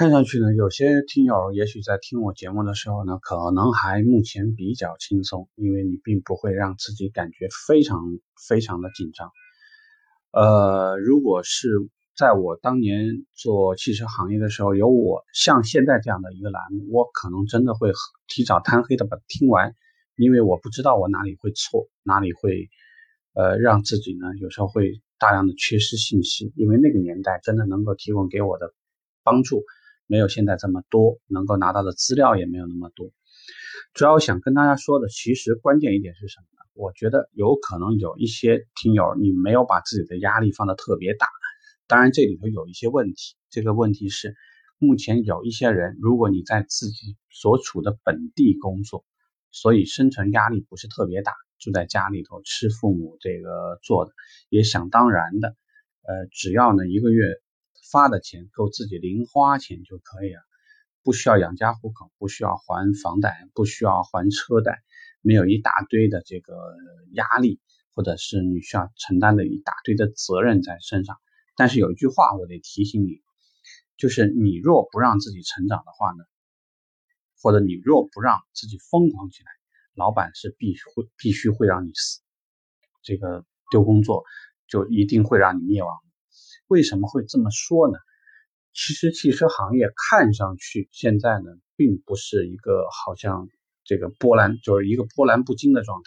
看上去呢，有些听友也许在听我节目的时候呢，可能还目前比较轻松，因为你并不会让自己感觉非常非常的紧张。呃，如果是在我当年做汽车行业的时候，有我像现在这样的一个栏目，我可能真的会提早贪黑的把它听完，因为我不知道我哪里会错，哪里会呃让自己呢有时候会大量的缺失信息，因为那个年代真的能够提供给我的帮助。没有现在这么多，能够拿到的资料也没有那么多。主要想跟大家说的，其实关键一点是什么呢？我觉得有可能有一些听友，你没有把自己的压力放得特别大。当然，这里头有一些问题。这个问题是，目前有一些人，如果你在自己所处的本地工作，所以生存压力不是特别大，住在家里头吃父母这个做的，也想当然的，呃，只要呢一个月。发的钱够自己零花钱就可以了，不需要养家糊口，不需要还房贷，不需要还车贷，没有一大堆的这个压力，或者是你需要承担的一大堆的责任在身上。但是有一句话我得提醒你，就是你若不让自己成长的话呢，或者你若不让自己疯狂起来，老板是必会必须会让你死，这个丢工作就一定会让你灭亡。为什么会这么说呢？其实汽车行业看上去现在呢，并不是一个好像这个波澜就是一个波澜不惊的状态。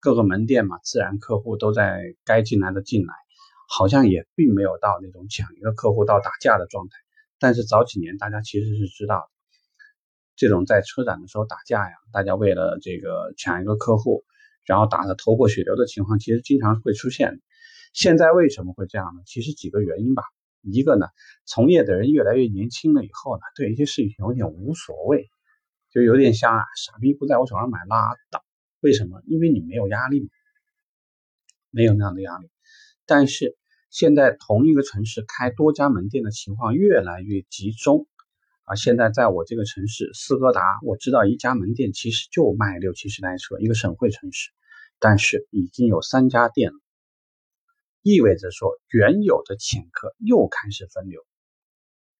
各个门店嘛，自然客户都在该进来的进来，好像也并没有到那种抢一个客户到打架的状态。但是早几年大家其实是知道，这种在车展的时候打架呀，大家为了这个抢一个客户，然后打得头破血流的情况，其实经常会出现。现在为什么会这样呢？其实几个原因吧。一个呢，从业的人越来越年轻了以后呢，对一些事情有点无所谓，就有点像啊，傻逼不在我手上买拉倒。为什么？因为你没有压力，没有那样的压力。但是现在同一个城市开多家门店的情况越来越集中啊。现在在我这个城市斯柯达，我知道一家门店其实就卖六七十台车，一个省会城市，但是已经有三家店了。意味着说，原有的潜客又开始分流，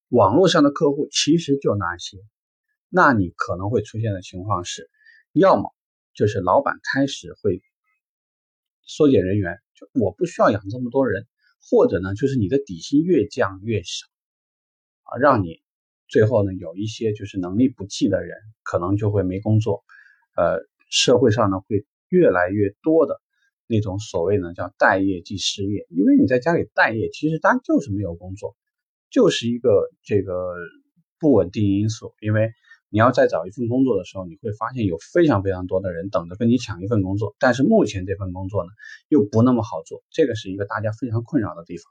网络上的客户其实就那些，那你可能会出现的情况是，要么就是老板开始会缩减人员，就我不需要养这么多人，或者呢，就是你的底薪越降越少，啊，让你最后呢有一些就是能力不济的人可能就会没工作，呃，社会上呢会越来越多的。那种所谓呢叫待业即失业，因为你在家里待业，其实他就是没有工作，就是一个这个不稳定因素。因为你要再找一份工作的时候，你会发现有非常非常多的人等着跟你抢一份工作，但是目前这份工作呢又不那么好做，这个是一个大家非常困扰的地方。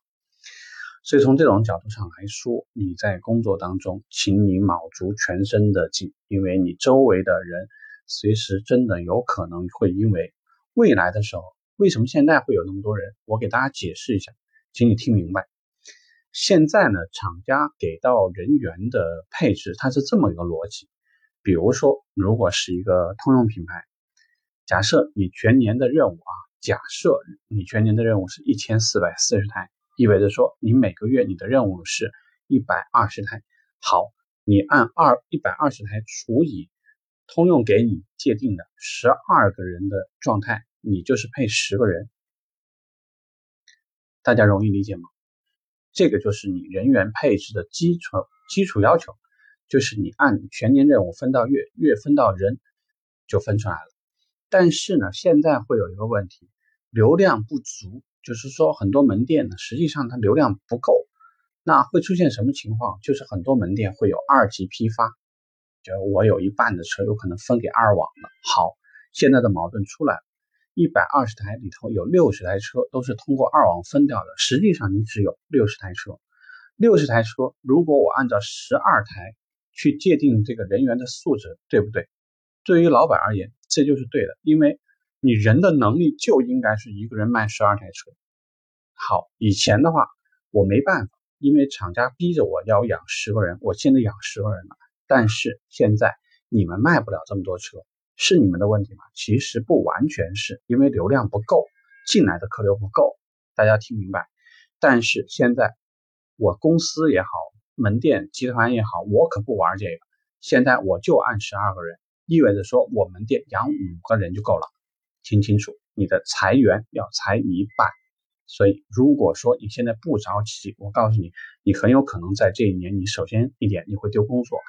所以从这种角度上来说，你在工作当中，请你卯足全身的劲，因为你周围的人随时真的有可能会因为未来的时候。为什么现在会有那么多人？我给大家解释一下，请你听明白。现在呢，厂家给到人员的配置，它是这么一个逻辑。比如说，如果是一个通用品牌，假设你全年的任务啊，假设你全年的任务是一千四百四十台，意味着说你每个月你的任务是一百二十台。好，你按二一百二十台除以通用给你界定的十二个人的状态。你就是配十个人，大家容易理解吗？这个就是你人员配置的基础基础要求，就是你按全年任务分到月，月分到人，就分出来了。但是呢，现在会有一个问题，流量不足，就是说很多门店呢，实际上它流量不够，那会出现什么情况？就是很多门店会有二级批发，就我有一半的车有可能分给二网了。好，现在的矛盾出来了。一百二十台里头有六十台车都是通过二网分掉的，实际上你只有六十台车。六十台车，如果我按照十二台去界定这个人员的素质，对不对？对于老板而言，这就是对的，因为你人的能力就应该是一个人卖十二台车。好，以前的话我没办法，因为厂家逼着我要养十个人，我现在养十个人了。但是现在你们卖不了这么多车。是你们的问题吗？其实不完全是因为流量不够，进来的客流不够，大家听明白。但是现在我公司也好，门店集团也好，我可不玩这个。现在我就按十二个人，意味着说我门店养五个人就够了。听清楚，你的裁员要裁一半。所以，如果说你现在不着急，我告诉你，你很有可能在这一年，你首先一点你会丢工作，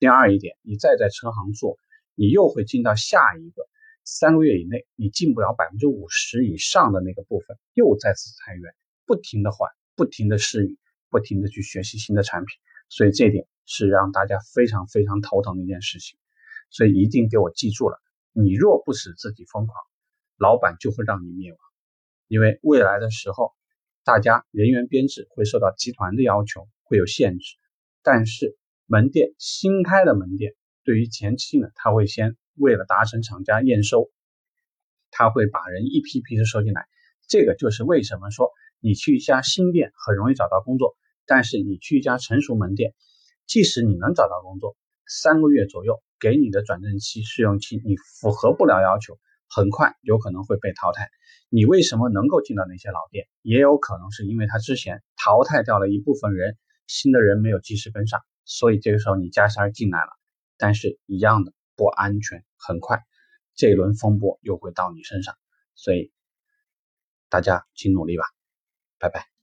第二一点，你再在车行做，你又会进到下一个三个月以内，你进不了百分之五十以上的那个部分，又再次裁员，不停的换，不停的适应，不停的去学习新的产品，所以这点是让大家非常非常头疼的一件事情，所以一定给我记住了，你若不使自己疯狂，老板就会让你灭亡。因为未来的时候，大家人员编制会受到集团的要求，会有限制。但是门店新开的门店，对于前期呢，他会先为了达成厂家验收，他会把人一批批的收进来。这个就是为什么说你去一家新店很容易找到工作，但是你去一家成熟门店，即使你能找到工作，三个月左右给你的转正期、试用期，你符合不了要求。很快有可能会被淘汰。你为什么能够进到那些老店？也有可能是因为他之前淘汰掉了一部分人，新的人没有及时跟上，所以这个时候你加塞进来了，但是一样的不安全。很快这一轮风波又会到你身上，所以大家请努力吧，拜拜。